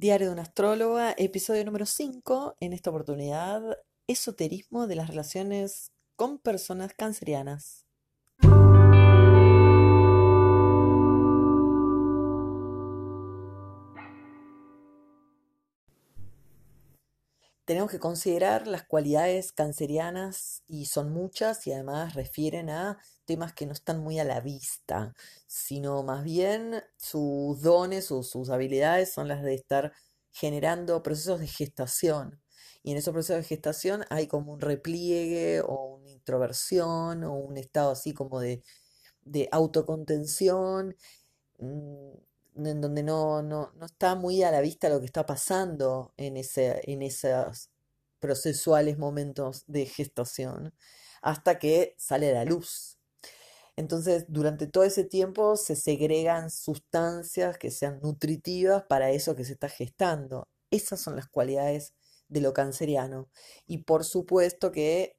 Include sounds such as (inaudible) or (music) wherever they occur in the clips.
Diario de una astróloga, episodio número 5, en esta oportunidad, esoterismo de las relaciones con personas cancerianas. Tenemos que considerar las cualidades cancerianas y son muchas y además refieren a temas que no están muy a la vista, sino más bien sus dones o sus habilidades son las de estar generando procesos de gestación. Y en esos procesos de gestación hay como un repliegue o una introversión o un estado así como de, autocontención, mm, en donde no, no, está muy a la vista lo que está pasando en, ese, en esos procesuales momentos de gestación, hasta que sale a la luz entonces, durante todo ese tiempo se segregan sustancias que sean nutritivas para eso que se está gestando. Esas son las cualidades de lo canceriano. Y por supuesto que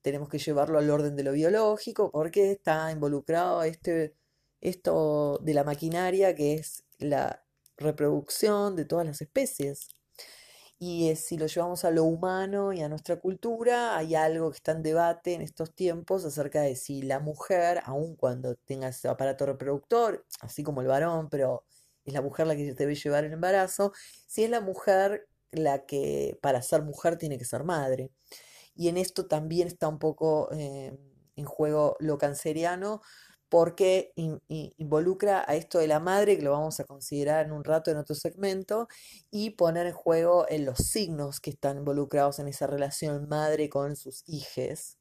tenemos que llevarlo al orden de lo biológico porque está involucrado este, esto de la maquinaria que es la reproducción de todas las especies. Y si lo llevamos a lo humano y a nuestra cultura, hay algo que está en debate en estos tiempos acerca de si la mujer, aun cuando tenga ese aparato reproductor, así como el varón, pero es la mujer la que debe llevar el embarazo, si es la mujer la que para ser mujer tiene que ser madre. Y en esto también está un poco eh, en juego lo canceriano, porque involucra a esto de la madre, que lo vamos a considerar en un rato en otro segmento, y poner en juego en los signos que están involucrados en esa relación madre con sus hijos.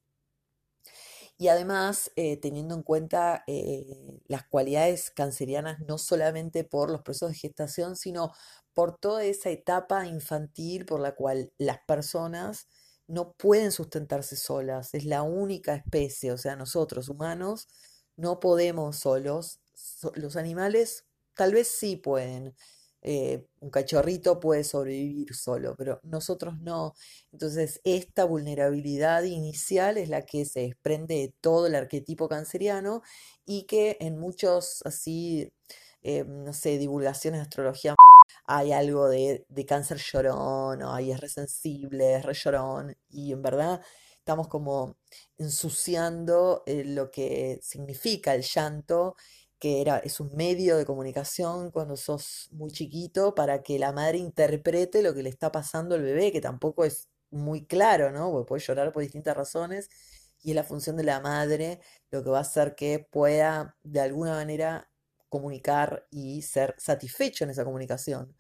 Y además, eh, teniendo en cuenta eh, las cualidades cancerianas, no solamente por los procesos de gestación, sino por toda esa etapa infantil por la cual las personas no pueden sustentarse solas. Es la única especie, o sea, nosotros humanos, no podemos solos. los animales tal vez sí pueden. Eh, un cachorrito puede sobrevivir solo, pero nosotros no. Entonces, esta vulnerabilidad inicial es la que se desprende de todo el arquetipo canceriano y que en muchos, así, eh, no sé, divulgaciones de astrología hay algo de, de cáncer llorón, o ay, es resensible, es re llorón, y en verdad estamos como ensuciando eh, lo que significa el llanto, que era, es un medio de comunicación cuando sos muy chiquito para que la madre interprete lo que le está pasando al bebé, que tampoco es muy claro, ¿no? Porque puede llorar por distintas razones y es la función de la madre lo que va a hacer que pueda de alguna manera comunicar y ser satisfecho en esa comunicación.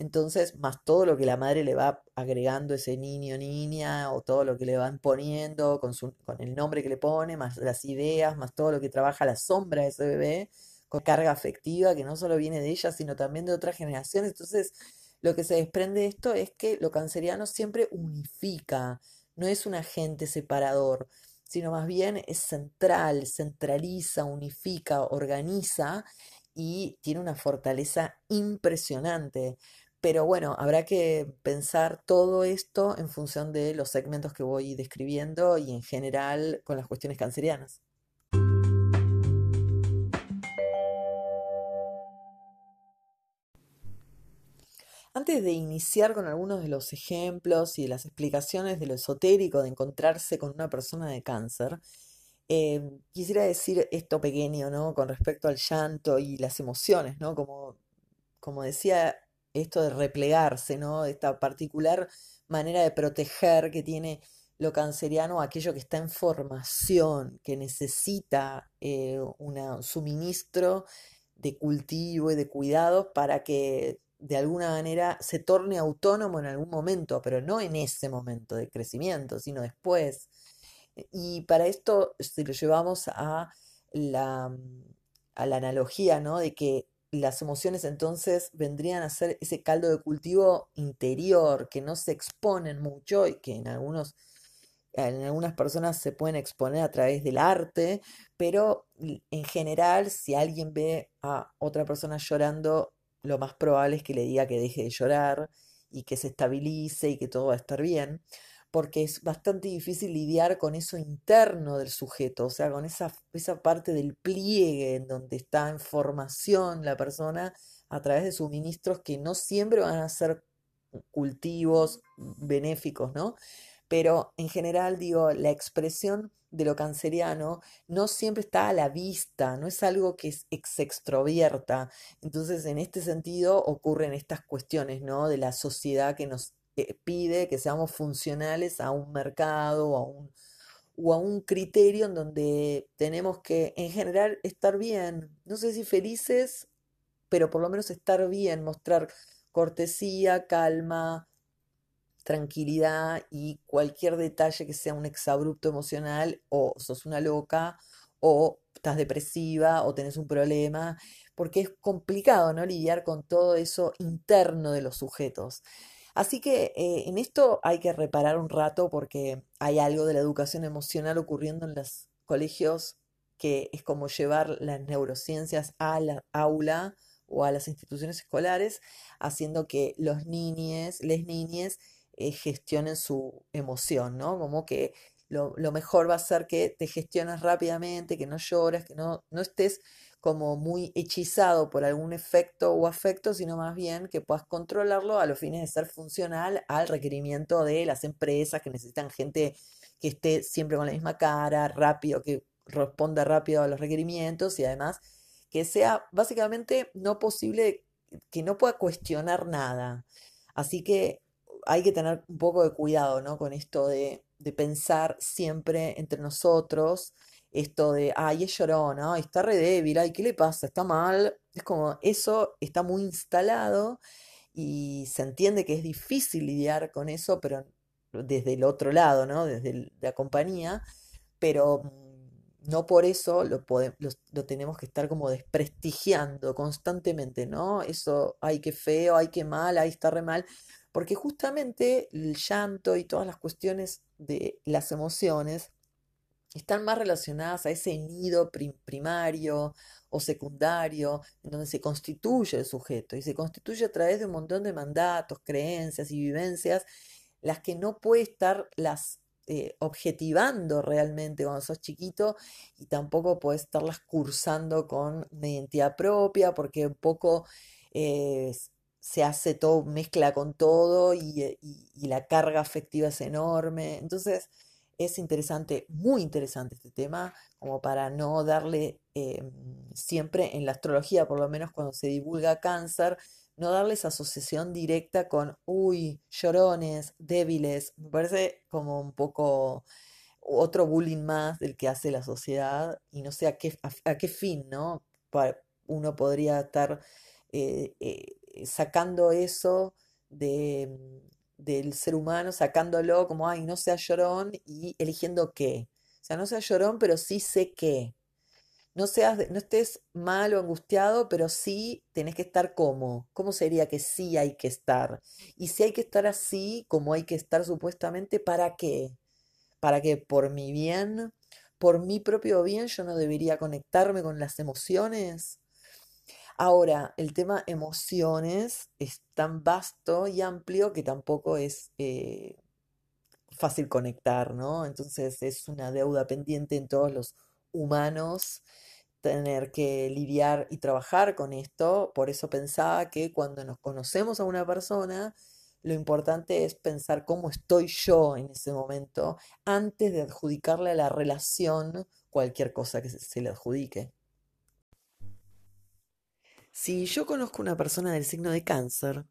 Entonces, más todo lo que la madre le va agregando ese niño, niña, o todo lo que le van poniendo con, su, con el nombre que le pone, más las ideas, más todo lo que trabaja la sombra de ese bebé, con carga afectiva que no solo viene de ella, sino también de otras generaciones. Entonces, lo que se desprende de esto es que lo canceriano siempre unifica, no es un agente separador, sino más bien es central, centraliza, unifica, organiza y tiene una fortaleza impresionante. Pero bueno, habrá que pensar todo esto en función de los segmentos que voy describiendo y en general con las cuestiones cancerianas. Antes de iniciar con algunos de los ejemplos y de las explicaciones de lo esotérico de encontrarse con una persona de cáncer, eh, quisiera decir esto pequeño, ¿no? Con respecto al llanto y las emociones, ¿no? Como, como decía esto de replegarse, ¿no? Esta particular manera de proteger que tiene lo canceriano aquello que está en formación, que necesita eh, un suministro de cultivo y de cuidados para que de alguna manera se torne autónomo en algún momento, pero no en ese momento de crecimiento, sino después. Y para esto, si lo llevamos a la, a la analogía, ¿no? De que las emociones entonces vendrían a ser ese caldo de cultivo interior que no se exponen mucho y que en algunos en algunas personas se pueden exponer a través del arte, pero en general si alguien ve a otra persona llorando, lo más probable es que le diga que deje de llorar y que se estabilice y que todo va a estar bien porque es bastante difícil lidiar con eso interno del sujeto, o sea, con esa, esa parte del pliegue en donde está en formación la persona a través de suministros que no siempre van a ser cultivos benéficos, ¿no? Pero en general, digo, la expresión de lo canceriano no siempre está a la vista, no es algo que se extrovierta. Entonces, en este sentido, ocurren estas cuestiones, ¿no? De la sociedad que nos eh, pide que seamos funcionales a un mercado o a un, o a un criterio en donde tenemos que, en general, estar bien. No sé si felices, pero por lo menos estar bien, mostrar cortesía, calma, tranquilidad y cualquier detalle que sea un exabrupto emocional o sos una loca o estás depresiva o tenés un problema, porque es complicado, ¿no? Lidiar con todo eso interno de los sujetos. Así que eh, en esto hay que reparar un rato porque hay algo de la educación emocional ocurriendo en los colegios que es como llevar las neurociencias a la aula o a las instituciones escolares, haciendo que los niñes, les niñes, eh, gestionen su emoción, ¿no? Como que lo, mejor va a ser que te gestiones rápidamente, que no llores, que no, no estés como muy hechizado por algún efecto o afecto, sino más bien que puedas controlarlo a los fines de ser funcional al requerimiento de las empresas que necesitan gente que esté siempre con la misma cara, rápido, que responda rápido a los requerimientos y además que sea básicamente no posible, que no pueda cuestionar nada. Así que hay que tener un poco de cuidado, ¿no? Con esto de, de pensar siempre entre nosotros esto de, ay, es llorona, ay, está re débil, ay, ¿qué le pasa? Está mal. Es como, eso está muy instalado y se entiende que es difícil lidiar con eso, pero desde el otro lado, ¿no? Desde la compañía, pero no por eso lo, lo, tenemos que estar como desprestigiando constantemente, ¿no? Eso, ay, qué feo, ay, qué mal, ay, está re mal, porque justamente el llanto y todas las cuestiones de las emociones están más relacionadas a ese nido primario o secundario, en donde se constituye el sujeto, y se constituye a través de un montón de mandatos, creencias y vivencias, las que no puede estar las eh, objetivando realmente cuando sos chiquito y tampoco puedes estarlas cursando con una identidad propia, porque un poco eh, se hace todo, mezcla con todo y, y la carga afectiva es enorme. Entonces, es interesante, muy interesante este tema, como para no darle em, siempre en la astrología, por lo menos cuando se divulga cáncer, no darle esa asociación directa con, uy, llorones, débiles, me parece como un poco otro bullying más del que hace la sociedad y no sé a qué, a, qué fin, ¿no? uno podría estar eh, eh, sacando eso de del ser humano, sacándolo como, ay, no sea llorón y eligiendo qué. O sea, no sea llorón, pero sí sé qué. No, seas, no estés mal o angustiado, pero sí tenés que estar como. ¿Cómo sería que sí hay que estar? Y si hay que estar así, como hay que estar supuestamente, ¿para qué? Para que por mi bien, por mi propio bien, yo no debería conectarme con las emociones. Ahora, el tema emociones es tan vasto y amplio que tampoco es eh, fácil conectar, ¿no? Entonces es una deuda pendiente en todos los humanos tener que lidiar y trabajar con esto. Por eso pensaba que cuando nos conocemos a una persona, lo importante es pensar cómo estoy yo en ese momento antes de adjudicarle a la relación cualquier cosa que se le adjudique. Si yo conozco una persona del signo de cáncer,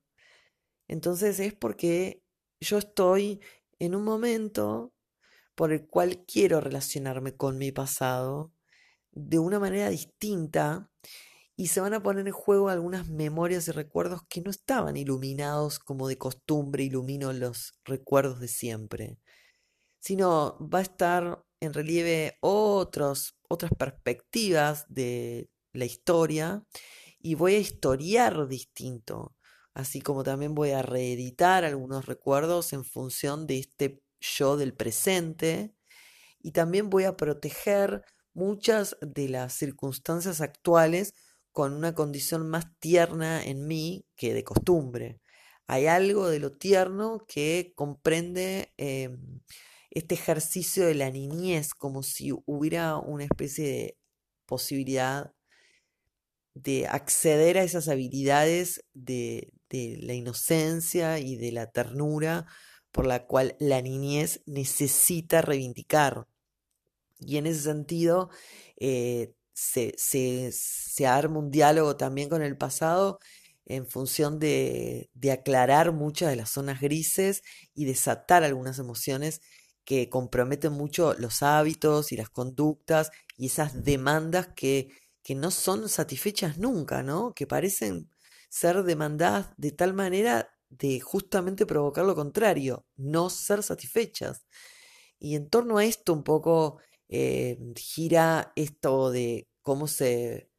entonces es porque yo estoy en un momento por el cual quiero relacionarme con mi pasado de una manera distinta y se van a poner en juego algunas memorias y recuerdos que no estaban iluminados como de costumbre ilumino los recuerdos de siempre, sino va a estar en relieve otros, otras perspectivas de la historia y voy a historiar distinto, así como también voy a reeditar algunos recuerdos en función de este yo del presente y también voy a proteger muchas de las circunstancias actuales con una condición más tierna en mí que de costumbre. Hay algo de lo tierno que comprende em, este ejercicio de la niñez, como si hubiera una especie de posibilidad de acceder a esas habilidades de, de la inocencia y de la ternura por la cual la niñez necesita reivindicar. Y en ese sentido, eh, se, se, se arma un diálogo también con el pasado en función de, de aclarar muchas de las zonas grises y desatar algunas emociones que comprometen mucho los hábitos y las conductas y esas demandas que, que no son satisfechas nunca, ¿no? Que parecen ser demandadas de tal manera de justamente provocar lo contrario, no ser satisfechas. Y en torno a esto un poco eh, gira esto de cómo se,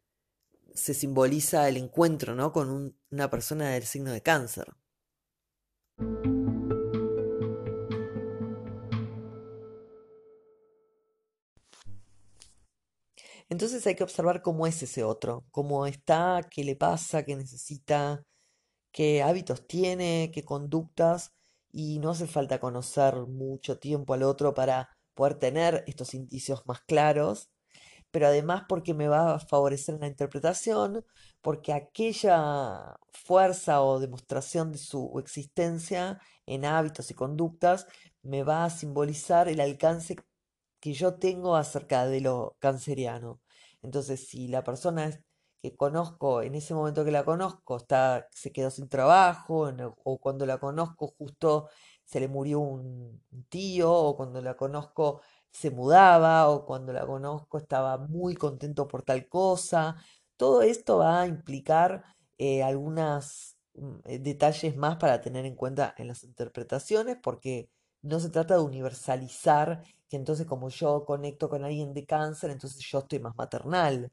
se simboliza el encuentro ¿no? con un- una persona del signo de cáncer. Entonces hay que observar cómo es ese otro, cómo está, qué le pasa, qué necesita, qué hábitos tiene, qué conductas, y no hace falta conocer mucho tiempo al otro para poder tener estos indicios más claros, pero además porque me va a favorecer la interpretación, porque aquella fuerza o demostración de su existencia en hábitos y conductas me va a simbolizar el alcance que yo tengo acerca de lo canceriano. Entonces, si la persona que conozco, en ese momento que la conozco, está, se quedó sin trabajo, o cuando la conozco justo se le murió un, tío, o cuando la conozco se mudaba, o cuando la conozco estaba muy contento por tal cosa, todo esto va a implicar eh, algunos detalles más para tener en cuenta en las interpretaciones, porque no se trata de universalizar que entonces como yo conecto con alguien de cáncer, entonces yo estoy más maternal,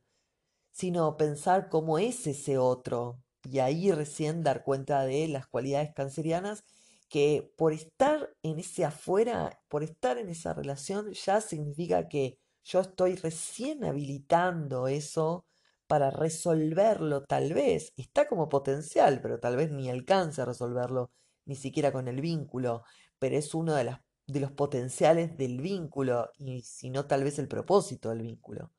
sino pensar cómo es ese otro y ahí recién dar cuenta de las cualidades cancerianas que por estar en ese afuera, por estar en esa relación, ya significa que yo estoy recién habilitando eso para resolverlo, tal vez. Está como potencial, pero tal vez ni alcance a resolverlo, ni siquiera con el vínculo, pero es uno de las de los potenciales del vínculo y si no tal vez el propósito del vínculo.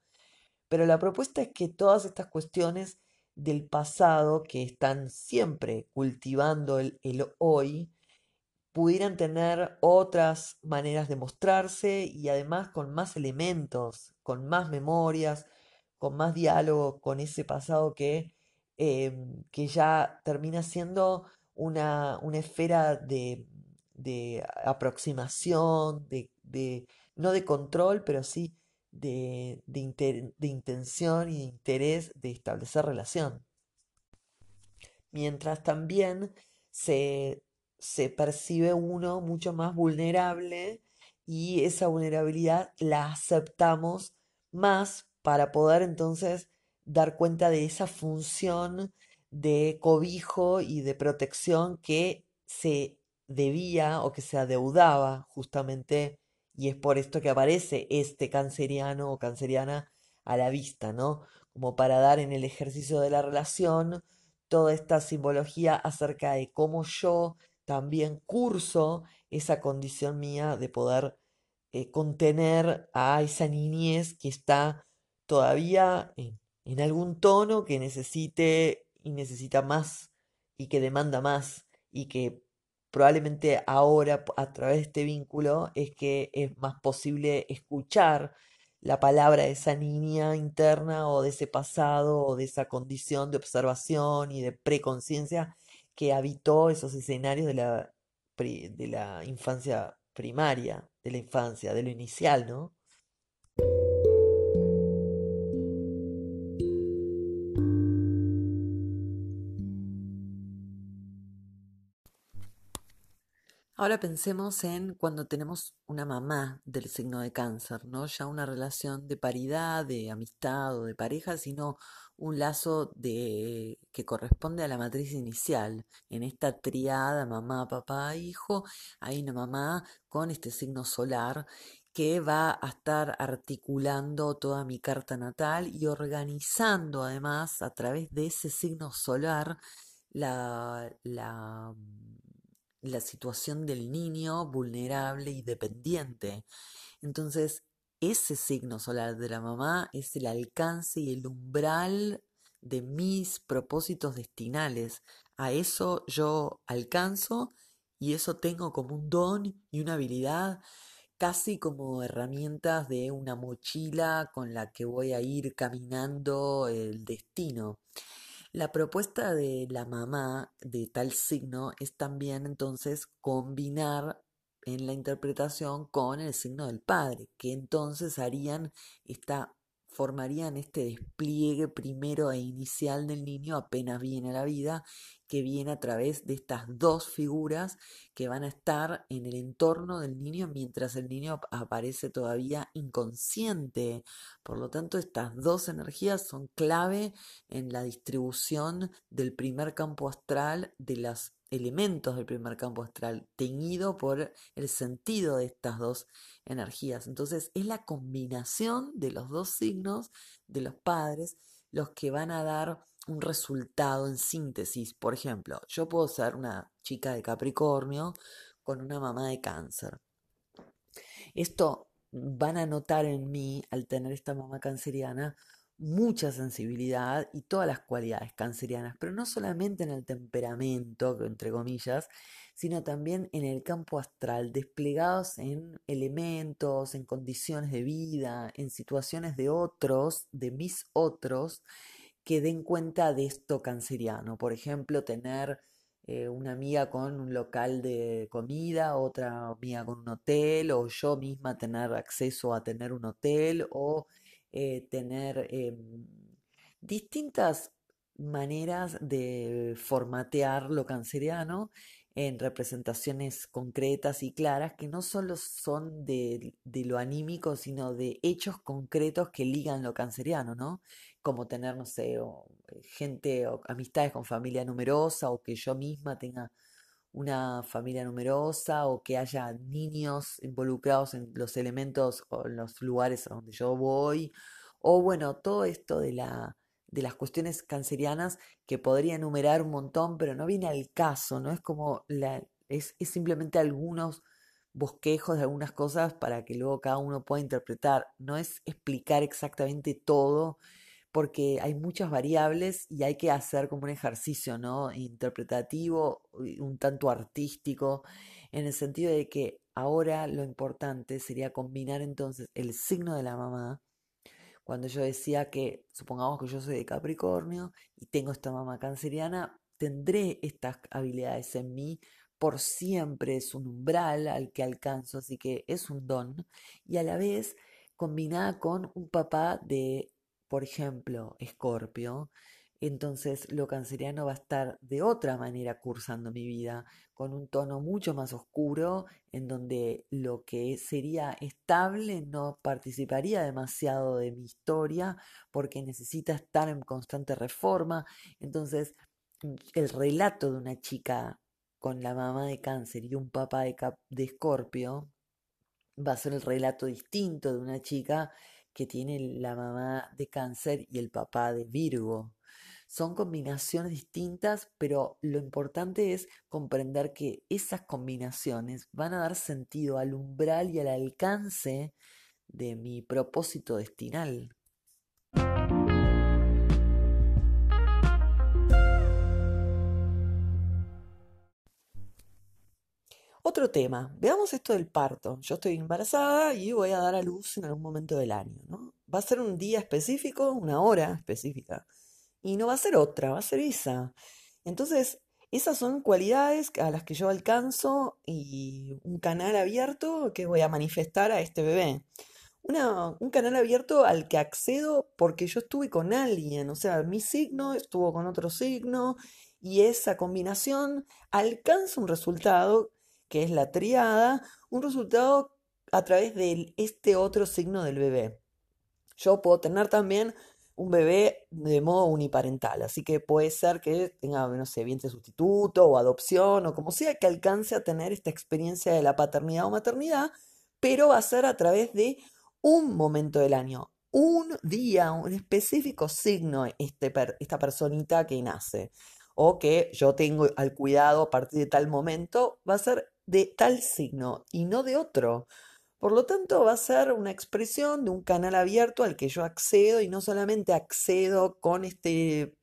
Pero la propuesta es que todas estas cuestiones del pasado que están siempre cultivando el, el hoy pudieran tener otras maneras de mostrarse y además con más elementos, con más memorias, con más diálogo con ese pasado que, em, que ya termina siendo una, una esfera de, de aproximación, de, de- no de control, pero sí de, de, de intención y de interés de establecer relación. Mientras también se, se percibe uno mucho más vulnerable y esa vulnerabilidad la aceptamos más para poder entonces dar cuenta de esa función de cobijo y de protección que se debía o que se adeudaba justamente y es por esto que aparece este canceriano o canceriana a la vista, ¿no? Como para dar en el ejercicio de la relación toda esta simbología acerca de cómo yo también curso esa condición mía de poder eh, contener a esa niñez que está todavía en, en algún tono que necesite y necesita más y que demanda más y que probablemente ahora a través de este vínculo es que es más posible escuchar la palabra de esa niña interna o de ese pasado o de esa condición de observación y de preconciencia que habitó esos escenarios de la, de la infancia primaria, de la infancia, de lo inicial, ¿no? Ahora pensemos en cuando tenemos una mamá del signo de cáncer, ¿no? Ya una relación de paridad, de amistad o de pareja, sino un lazo de que corresponde a la matriz inicial. En esta triada mamá, papá, hijo, hay una mamá con este signo solar que va a estar articulando toda mi carta natal y organizando además a través de ese signo solar la, la, la situación del niño vulnerable y dependiente. Entonces, ese signo solar de la mamá es el alcance y el umbral de mis propósitos destinales. A eso yo alcanzo y eso tengo como un don y una habilidad, casi como herramientas de una mochila con la que voy a ir caminando el destino. La propuesta de la mamá de tal signo es también entonces combinar en la interpretación con el signo del padre, que entonces harían esta formarían este despliegue primero e inicial del niño apenas viene a la vida, que viene a través de estas dos figuras que van a estar en el entorno del niño mientras el niño aparece todavía inconsciente. Por lo tanto, estas dos energías son clave en la distribución del primer campo astral de las elementos del primer campo astral, teñido por el sentido de estas dos energías. Entonces es la combinación de los dos signos de los padres los que van a dar un resultado en síntesis. Por ejemplo, yo puedo ser una chica de Capricornio con una mamá de cáncer. Esto van a notar en mí, al tener esta mamá canceriana, mucha sensibilidad y todas las cualidades cancerianas, pero no solamente en el temperamento, entre comillas, sino también en el campo astral, desplegados en elementos, en condiciones de vida, en situaciones de otros, de mis otros, que den cuenta de esto canceriano. Por ejemplo, tener eh, una amiga con un local de comida, otra amiga con un hotel, o yo misma tener acceso a tener un hotel, o eh, tener em, distintas maneras de formatear lo canceriano en representaciones concretas y claras que no solo son de, lo anímico, sino de hechos concretos que ligan lo canceriano, ¿no? Como tener, no sé, eh, gente o amistades con familia numerosa o que yo misma tenga una familia numerosa o que haya niños involucrados en los elementos o en los lugares a donde yo voy, o bueno, todo esto de, la, de las cuestiones cancerianas que podría enumerar un montón, pero no viene al caso, ¿no? Es como la, es, es simplemente algunos bosquejos de algunas cosas para que luego cada uno pueda interpretar, no es explicar exactamente todo porque hay muchas variables y hay que hacer como un ejercicio, ¿no? Interpretativo, un tanto artístico, en el sentido de que ahora lo importante sería combinar entonces el signo de la mamá, cuando yo decía que, supongamos que yo soy de Capricornio y tengo esta mamá canceriana, tendré estas habilidades en mí por siempre, es un umbral al que alcanzo, así que es un don, y a la vez combinada con un papá de por ejemplo, Escorpio, entonces lo canceriano va a estar de otra manera cursando mi vida, con un tono mucho más oscuro, en donde lo que sería estable no participaría demasiado de mi historia, porque necesita estar en constante reforma. Entonces, el relato de una chica con la mamá de cáncer y un papá de, de escorpio va a ser el relato distinto de una chica que tiene la mamá de cáncer y el papá de Virgo. Son combinaciones distintas, pero lo importante es comprender que esas combinaciones van a dar sentido al umbral y al alcance de mi propósito destinal. Otro tema, veamos esto del parto. Yo estoy embarazada y voy a dar a luz en algún momento del año, ¿no? Va a ser un día específico, una hora específica, y no va a ser otra, va a ser esa. Entonces, esas son cualidades a las que yo alcanzo y un canal abierto que voy a manifestar a este bebé. un canal abierto al que accedo porque yo estuve con alguien, o sea, mi signo estuvo con otro signo y esa combinación alcanza un resultado que es la triada, un resultado a través de este otro signo del bebé. Yo puedo tener también un bebé de modo uniparental, así que puede ser que tenga, no sé, vientre sustituto o adopción o como sea que alcance a tener esta experiencia de la paternidad o maternidad, pero va a ser a través de un momento del año, un día, un específico signo, este, esta personita que nace o que yo tengo al cuidado a partir de tal momento, va a ser de tal signo y no de otro, Por lo tanto, va a ser una expresión de un canal abierto al que yo accedo y no solamente accedo con este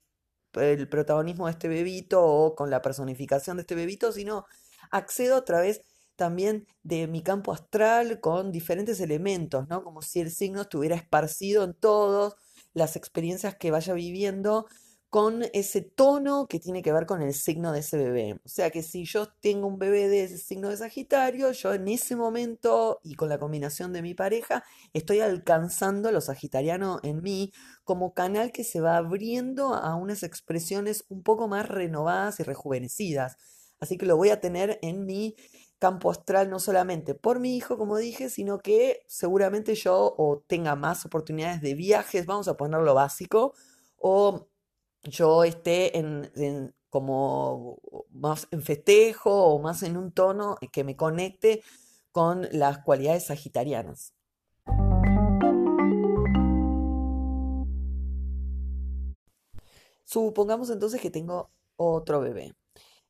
el protagonismo de este bebito o con la personificación de este bebito, sino accedo a través también de mi campo astral con diferentes elementos, ¿no? Como si el signo estuviera esparcido en todas las experiencias que vaya viviendo con ese tono que tiene que ver con el signo de ese bebé. O sea que si yo tengo un bebé de ese signo de Sagitario, yo en ese momento y con la combinación de mi pareja, estoy alcanzando lo sagitariano en mí como canal que se va abriendo a unas expresiones un poco más renovadas y rejuvenecidas. Así que lo voy a tener en mi campo astral no solamente por mi hijo, como dije, sino que seguramente yo o tenga más oportunidades de viajes, vamos a ponerlo básico, o yo esté en, como más en festejo o más en un tono que me conecte con las cualidades sagitarianas. Supongamos entonces que tengo otro bebé.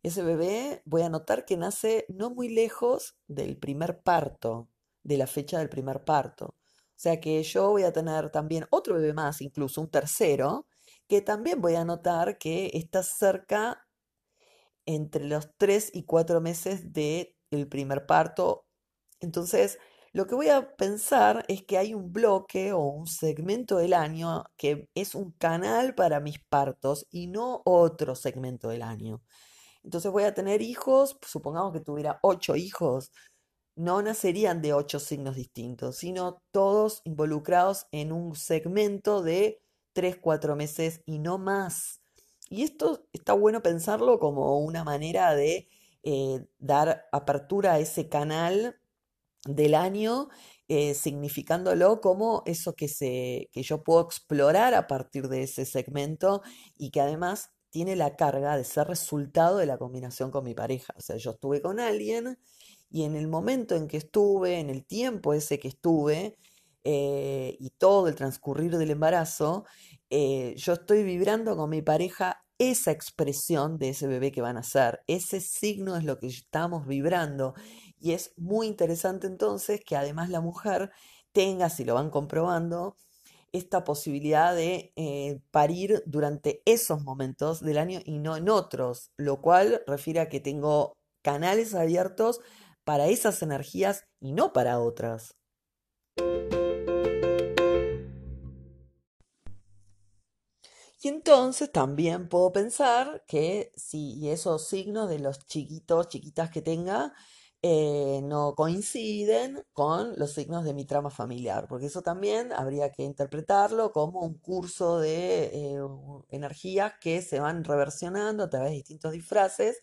Ese bebé voy a notar que nace no muy lejos del primer parto, de la fecha del primer parto. O sea que yo voy a tener también otro bebé más, incluso un tercero, que también voy a notar que está cerca entre los 3 y 4 meses del primer parto. Entonces, lo que voy a pensar es que hay un bloque o un segmento del año que es un canal para mis partos y no otro segmento del año. Entonces voy a tener hijos, supongamos que tuviera ocho hijos, no nacerían de ocho signos distintos, sino todos involucrados en un segmento de tres, cuatro meses y no más. Y esto está bueno pensarlo como una manera de eh, dar apertura a ese canal del año, eh, significándolo como eso que, se, que yo puedo explorar a partir de ese segmento y que además tiene la carga de ser resultado de la combinación con mi pareja. O sea, yo estuve con alguien y en el momento en que estuve, en el tiempo ese que estuve, eh, y todo el transcurrir del embarazo, eh, yo estoy vibrando con mi pareja esa expresión de ese bebé que van a ser. Ese signo es lo que estamos vibrando. Y es muy interesante entonces que además la mujer tenga, si lo van comprobando, esta posibilidad de eh, parir durante esos momentos del año y no en otros, lo cual refiere a que tengo canales abiertos para esas energías y no para otras. Y entonces también puedo pensar que si esos signos de los chiquitos, chiquitas que tenga, eh, no coinciden con los signos de mi trama familiar, porque eso también habría que interpretarlo como un curso de eh, energías que se van reversionando a través de distintos disfraces,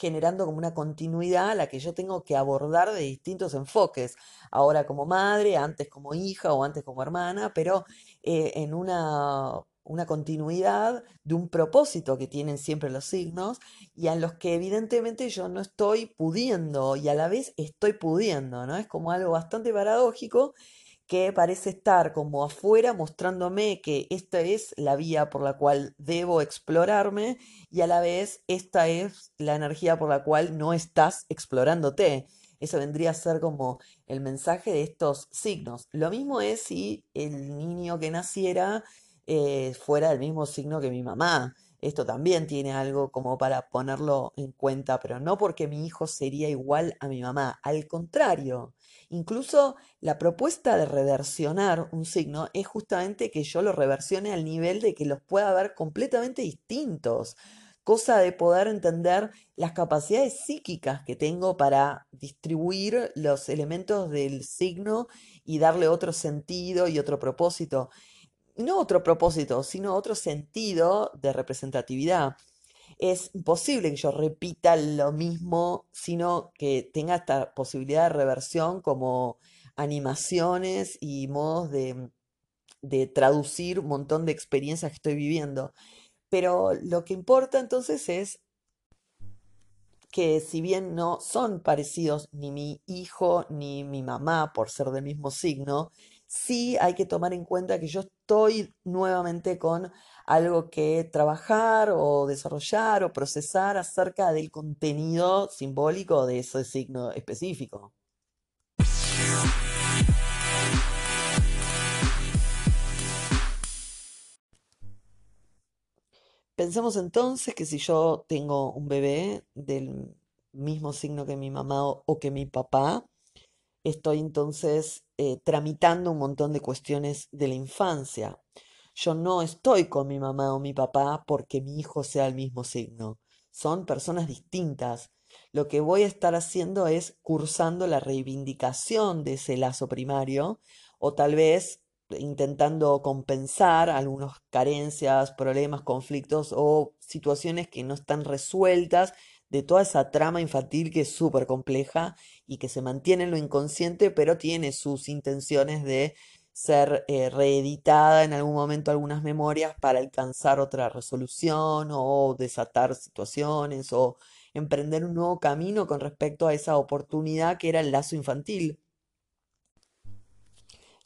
generando como una continuidad a la que yo tengo que abordar de distintos enfoques, ahora como madre, antes como hija o antes como hermana, pero eh, en una una continuidad de un propósito que tienen siempre los signos y a los que evidentemente yo no estoy pudiendo y a la vez estoy pudiendo, ¿no? Es como algo bastante paradójico que parece estar como afuera mostrándome que esta es la vía por la cual debo explorarme y a la vez esta es la energía por la cual no estás explorándote. Eso vendría a ser como el mensaje de estos signos. Lo mismo es si el niño que naciera eh, fuera del mismo signo que mi mamá. Esto también tiene algo como para ponerlo en cuenta, pero no porque mi hijo sería igual a mi mamá. Al contrario, incluso la propuesta de reversionar un signo es justamente que yo lo reversione al nivel de que los pueda ver completamente distintos. Cosa de poder entender las capacidades psíquicas que tengo para distribuir los elementos del signo y darle otro sentido y otro propósito no otro propósito, sino otro sentido de representatividad. Es imposible que yo repita lo mismo, sino que tenga esta posibilidad de reversión como animaciones y modos de, de traducir un montón de experiencias que estoy viviendo. Pero lo que importa entonces es que si bien no son parecidos ni mi hijo ni mi mamá por ser del mismo signo, sí hay que tomar en cuenta que yo estoy nuevamente con algo que trabajar o desarrollar o procesar acerca del contenido simbólico de ese signo específico. Pensemos entonces que si yo tengo un bebé del mismo signo que mi mamá o, que mi papá, estoy entonces eh, tramitando un montón de cuestiones de la infancia. Yo no estoy con mi mamá o mi papá porque mi hijo sea el mismo signo. Son personas distintas. Lo que voy a estar haciendo es cursando la reivindicación de ese lazo primario o tal vez intentando compensar algunas carencias, problemas, conflictos o situaciones que no están resueltas de toda esa trama infantil que es súper compleja y que se mantiene en lo inconsciente, pero tiene sus intenciones de ser eh, reeditada en algún momento algunas memorias para alcanzar otra resolución o desatar situaciones o emprender un nuevo camino con respecto a esa oportunidad que era el lazo infantil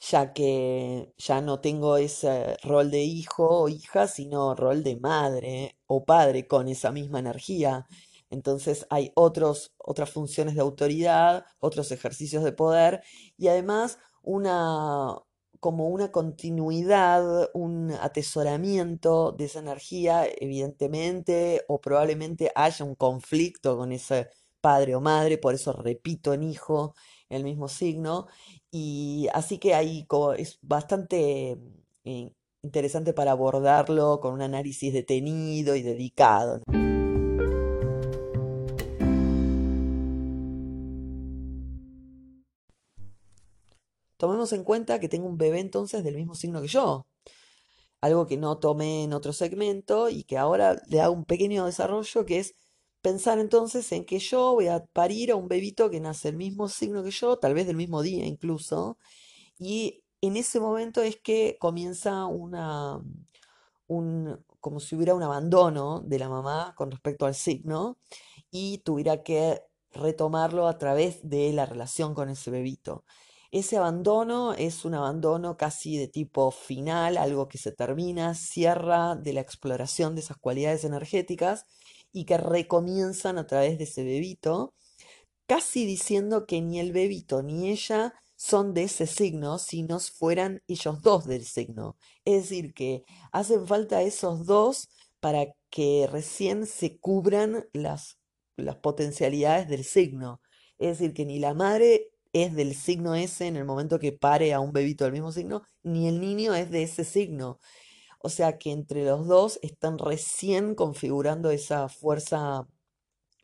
ya que ya no tengo ese rol de hijo o hija, sino rol de madre o padre con esa misma energía. Entonces hay otros, otras funciones de autoridad, otros ejercicios de poder y además una, como una continuidad, un atesoramiento de esa energía, evidentemente, o probablemente haya un conflicto con ese padre o madre, por eso repito en hijo el mismo signo, y así que ahí es bastante eh, interesante para abordarlo con un análisis detenido y dedicado. Tomemos en cuenta que tengo un bebé entonces del mismo signo que yo, algo que no tomé en otro segmento y que ahora le hago un pequeño desarrollo que es pensar entonces en que yo voy a parir a un bebito que nace del mismo signo que yo, tal vez del mismo día incluso, y en ese momento es que comienza una, un, como si hubiera un abandono de la mamá con respecto al signo y tuviera que retomarlo a través de la relación con ese bebito. Ese abandono es un abandono casi de tipo final, algo que se termina, cierra de la exploración de esas cualidades energéticas y que recomienzan a través de ese bebito, casi diciendo que ni el bebito ni ella son de ese signo si no fueran ellos dos del signo. Es decir, que hacen falta esos dos para que recién se cubran las, las potencialidades del signo. Es decir, que ni la madre es del signo ese en el momento que pare a un bebito del mismo signo, ni el niño es de ese signo. O sea que entre los dos están recién configurando esa fuerza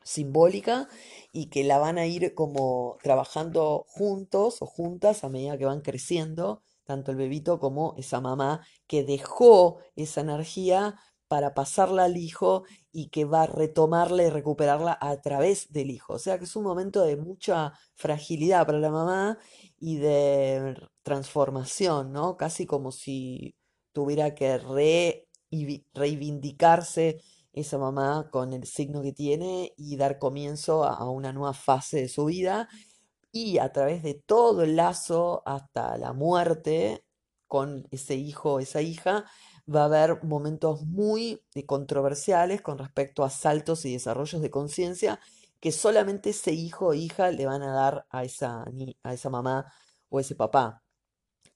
simbólica y que la van a ir como trabajando juntos o juntas a medida que van creciendo, tanto el bebito como esa mamá que dejó esa energía para pasarla al hijo y que va a retomarla y recuperarla a través del hijo. O sea que es un momento de mucha fragilidad para la mamá y de transformación, ¿no? Casi como si tuviera que re reivindicarse esa mamá con el signo que tiene y dar comienzo a una nueva fase de su vida y a través de todo el lazo hasta la muerte con ese hijo o esa hija va a haber momentos muy eh, controversiales con respecto a saltos y desarrollos de conciencia que solamente ese hijo o hija le van a dar a esa, a esa mamá o ese papá.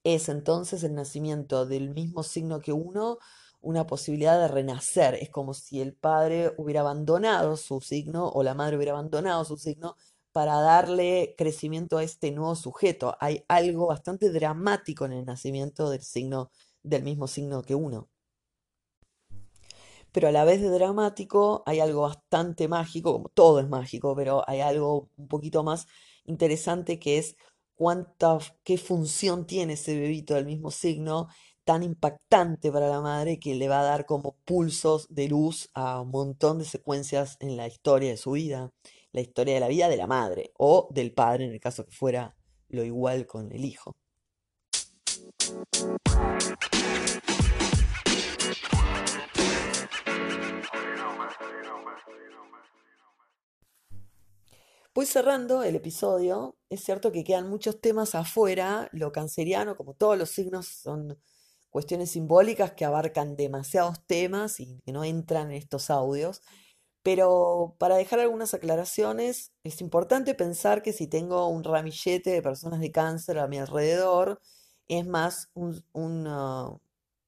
Es entonces el nacimiento del mismo signo que uno una posibilidad de renacer. Es como si el padre hubiera abandonado su signo o la madre hubiera abandonado su signo para darle crecimiento a este nuevo sujeto. Hay algo bastante dramático en el nacimiento del signo del mismo signo que uno. Pero a la vez de dramático hay algo bastante mágico, como todo es mágico, pero hay algo un poquito más interesante que es cuánta, qué función tiene ese bebito del mismo signo tan impactante para la madre que le va a dar como pulsos de luz a un montón de secuencias en la historia de su vida, la historia de la vida de la madre o del padre en el caso que fuera lo igual con el hijo. Voy cerrando el episodio. Es cierto que quedan muchos temas afuera. Lo canceriano, como todos los signos, son cuestiones simbólicas que abarcan demasiados temas y que no entran en estos audios. Pero para dejar algunas aclaraciones, es importante pensar que si tengo un ramillete de personas de cáncer a mi alrededor, es más un, una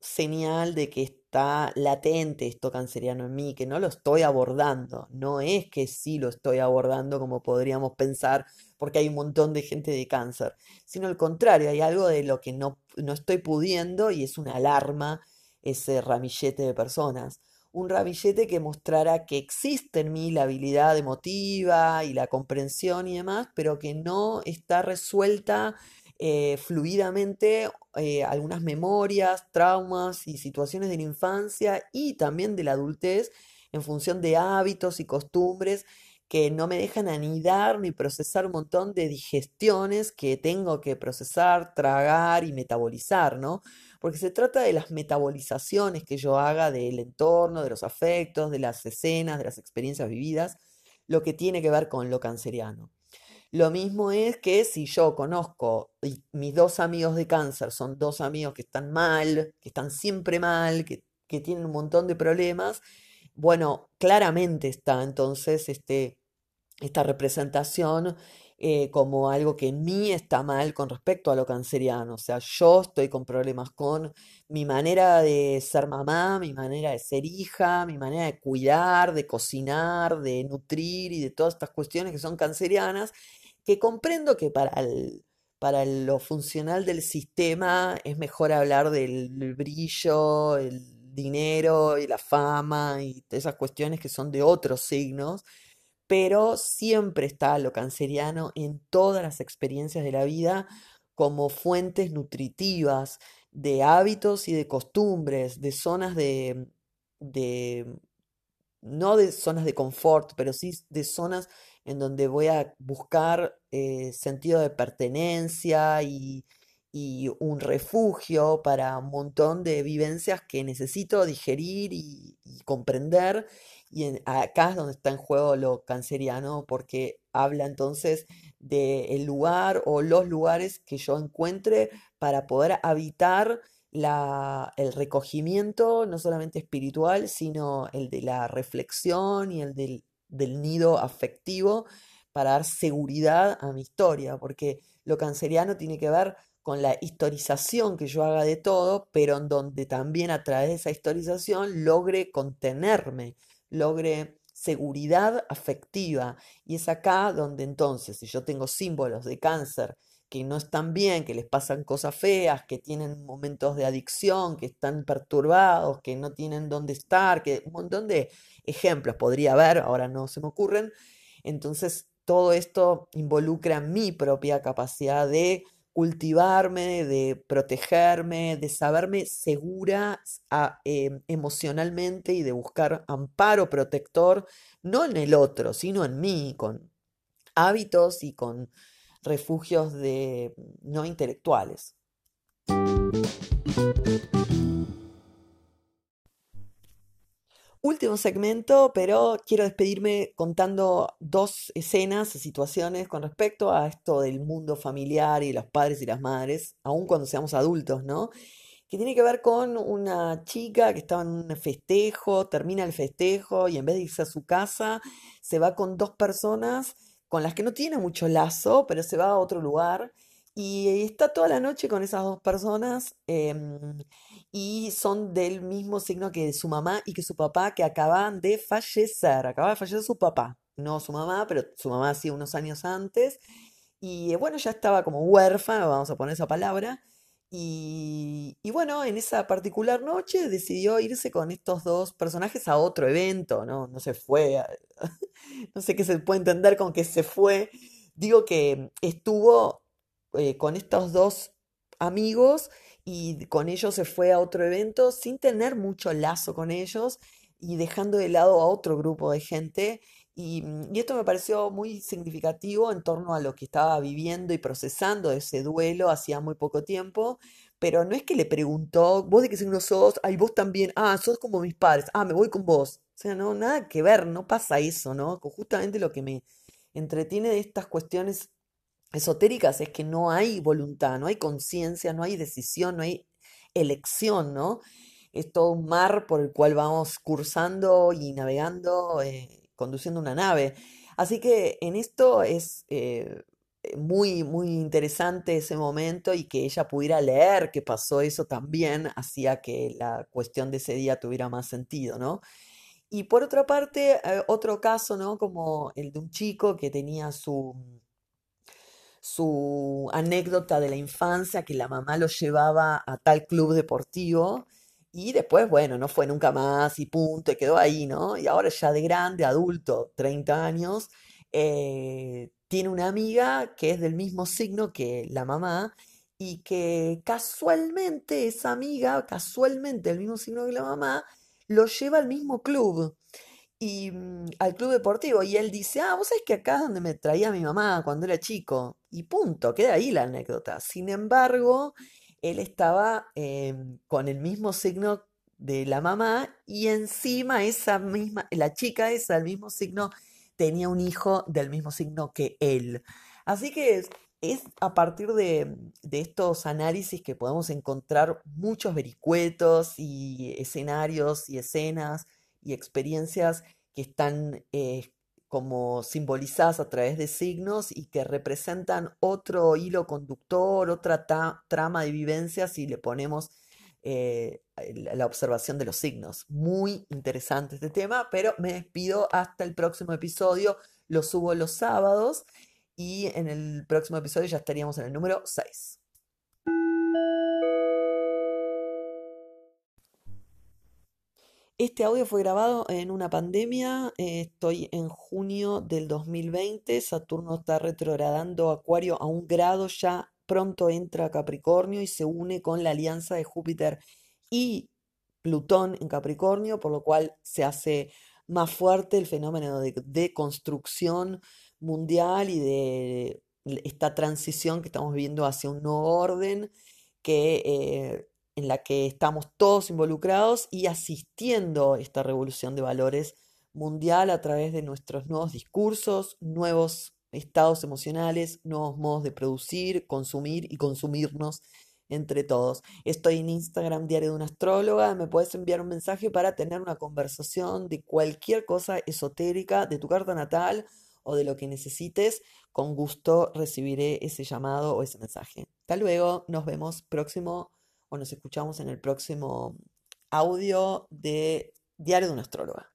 señal de que está latente esto canceriano en mí, que no lo estoy abordando. No es que sí lo estoy abordando como podríamos pensar, porque hay un montón de gente de cáncer, sino al contrario, hay algo de lo que no, no estoy pudiendo y es una alarma ese ramillete de personas. Un ramillete que mostrará que existe en mí la habilidad emotiva y la comprensión y demás, pero que no está resuelta eh, fluidamente eh, algunas memorias, traumas y situaciones de la infancia y también de la adultez en función de hábitos y costumbres que no me dejan anidar ni procesar un montón de digestiones que tengo que procesar, tragar y metabolizar, ¿no? Porque se trata de las metabolizaciones que yo haga del entorno, de los afectos, de las escenas, de las experiencias vividas, lo que tiene que ver con lo canceriano. Lo mismo es que si yo conozco y mis dos amigos de cáncer son dos amigos que están mal, que están siempre mal, que, tienen un montón de problemas, bueno, claramente está entonces este, esta representación eh, como algo que en mí está mal con respecto a lo canceriano. O sea, yo estoy con problemas con mi manera de ser mamá, mi manera de ser hija, mi manera de cuidar, de cocinar, de nutrir y de todas estas cuestiones que son cancerianas, que comprendo que para para lo funcional del sistema es mejor hablar del brillo, el dinero y la fama y esas cuestiones que son de otros signos pero siempre está lo canceriano en todas las experiencias de la vida como fuentes nutritivas de hábitos y de costumbres, de zonas de, no de zonas de confort, pero sí de zonas en donde voy a buscar eh, sentido de pertenencia y, un refugio para un montón de vivencias que necesito digerir y comprender y acá es donde está en juego lo canceriano, porque habla entonces del lugar o los lugares que yo encuentre para poder habitar el recogimiento, no solamente espiritual, sino el de la reflexión y el del, del nido afectivo para dar seguridad a mi historia, porque lo canceriano tiene que ver con la historización que yo haga de todo, pero en donde también a través de esa historización logre contenerme, logre seguridad afectiva. Y es acá donde entonces, si yo tengo símbolos de cáncer que no están bien, que les pasan cosas feas, que tienen momentos de adicción, que están perturbados, que no tienen dónde estar, que un montón de ejemplos podría haber, ahora no se me ocurren. Entonces, todo esto involucra mi propia capacidad de cultivarme, de protegerme, de saberme segura ah, em, emocionalmente y de buscar amparo protector, no en el otro, sino en mí, con hábitos y con refugios de no intelectuales. Último segmento, pero quiero despedirme contando dos escenas, situaciones con respecto a esto del mundo familiar y los padres y las madres, aun cuando seamos adultos, ¿no? Que tiene que ver con una chica que estaba en un festejo, termina el festejo y en vez de irse a su casa, se va con dos personas con las que no tiene mucho lazo, pero se va a otro lugar y está toda la noche con esas dos personas. Em, y son del mismo signo que su mamá y que su papá, que acaban de fallecer. Acaba de fallecer su papá, no su mamá, pero su mamá hacía unos años antes. Y eh, bueno, ya estaba como huérfana, vamos a poner esa palabra. Y, bueno, en esa particular noche decidió irse con estos dos personajes a otro evento, ¿no? No se fue, (laughs) no sé qué se puede entender con que se fue. Digo que estuvo eh, con estos dos amigos y con ellos se fue a otro evento sin tener mucho lazo con ellos y dejando de lado a otro grupo de gente. Y, mm, y, esto me pareció muy significativo en torno a lo que estaba viviendo y procesando ese duelo hacía muy poco tiempo. Pero no es que le preguntó, vos de qué signo sos, ay, vos también, ah, sos como mis padres, ah, me voy con vos. O sea, no, nada que ver, no pasa eso, ¿no? Justamente lo que me entretiene de estas cuestiones esotéricas es que no hay voluntad, no hay conciencia, no hay decisión, no hay elección, ¿no? Es todo un mar por el cual vamos cursando y navegando, eh, conduciendo una nave. Así que en esto es, eh, muy, muy interesante ese momento y que ella pudiera leer que pasó eso también hacía que la cuestión de ese día tuviera más sentido, ¿no? Y por otra parte, eh, otro caso, ¿no? Como el de un chico que tenía su, su anécdota de la infancia, que la mamá lo llevaba a tal club deportivo y después, bueno, no fue nunca más y punto, y quedó ahí, ¿no? Y ahora ya de grande, adulto, 30 años, eh, tiene una amiga que es del mismo signo que la mamá y que casualmente esa amiga, casualmente el mismo signo que la mamá, lo lleva al mismo club y mm, al club deportivo y él dice, ah, vos sabés que acá es donde me traía mi mamá cuando era chico y punto, queda ahí la anécdota. Sin embargo, él estaba em, con el mismo signo de la mamá y encima esa misma, la chica esa del mismo signo tenía un hijo del mismo signo que él. Así que es, a partir de, de, estos análisis que podemos encontrar muchos vericuetos y escenarios y escenas y experiencias que están eh, como simbolizadas a través de signos y que representan otro hilo conductor, otra trama de vivencias y le ponemos eh, la observación de los signos. Muy interesante este tema, pero me despido hasta el próximo episodio. Lo subo los sábados y en el próximo episodio ya estaríamos en el número 6. Este audio fue grabado en una pandemia, eh, estoy en junio del 2020, Saturno está retrogradando Acuario a un grado, ya pronto entra Capricornio y se une con la alianza de Júpiter y Plutón en Capricornio, por lo cual se hace más fuerte el fenómeno de, construcción mundial y de esta transición que estamos viviendo hacia un nuevo orden que eh, en la que estamos todos involucrados y asistiendo a esta revolución de valores mundial a través de nuestros nuevos discursos, nuevos estados emocionales, nuevos modos de producir, consumir y consumirnos entre todos. Estoy en Instagram Diario de una Astróloga, me puedes enviar un mensaje para tener una conversación de cualquier cosa esotérica de tu carta natal o de lo que necesites. Con gusto recibiré ese llamado o ese mensaje. Hasta luego, nos vemos próximo o nos escuchamos en el próximo audio de Diario de una Astróloga.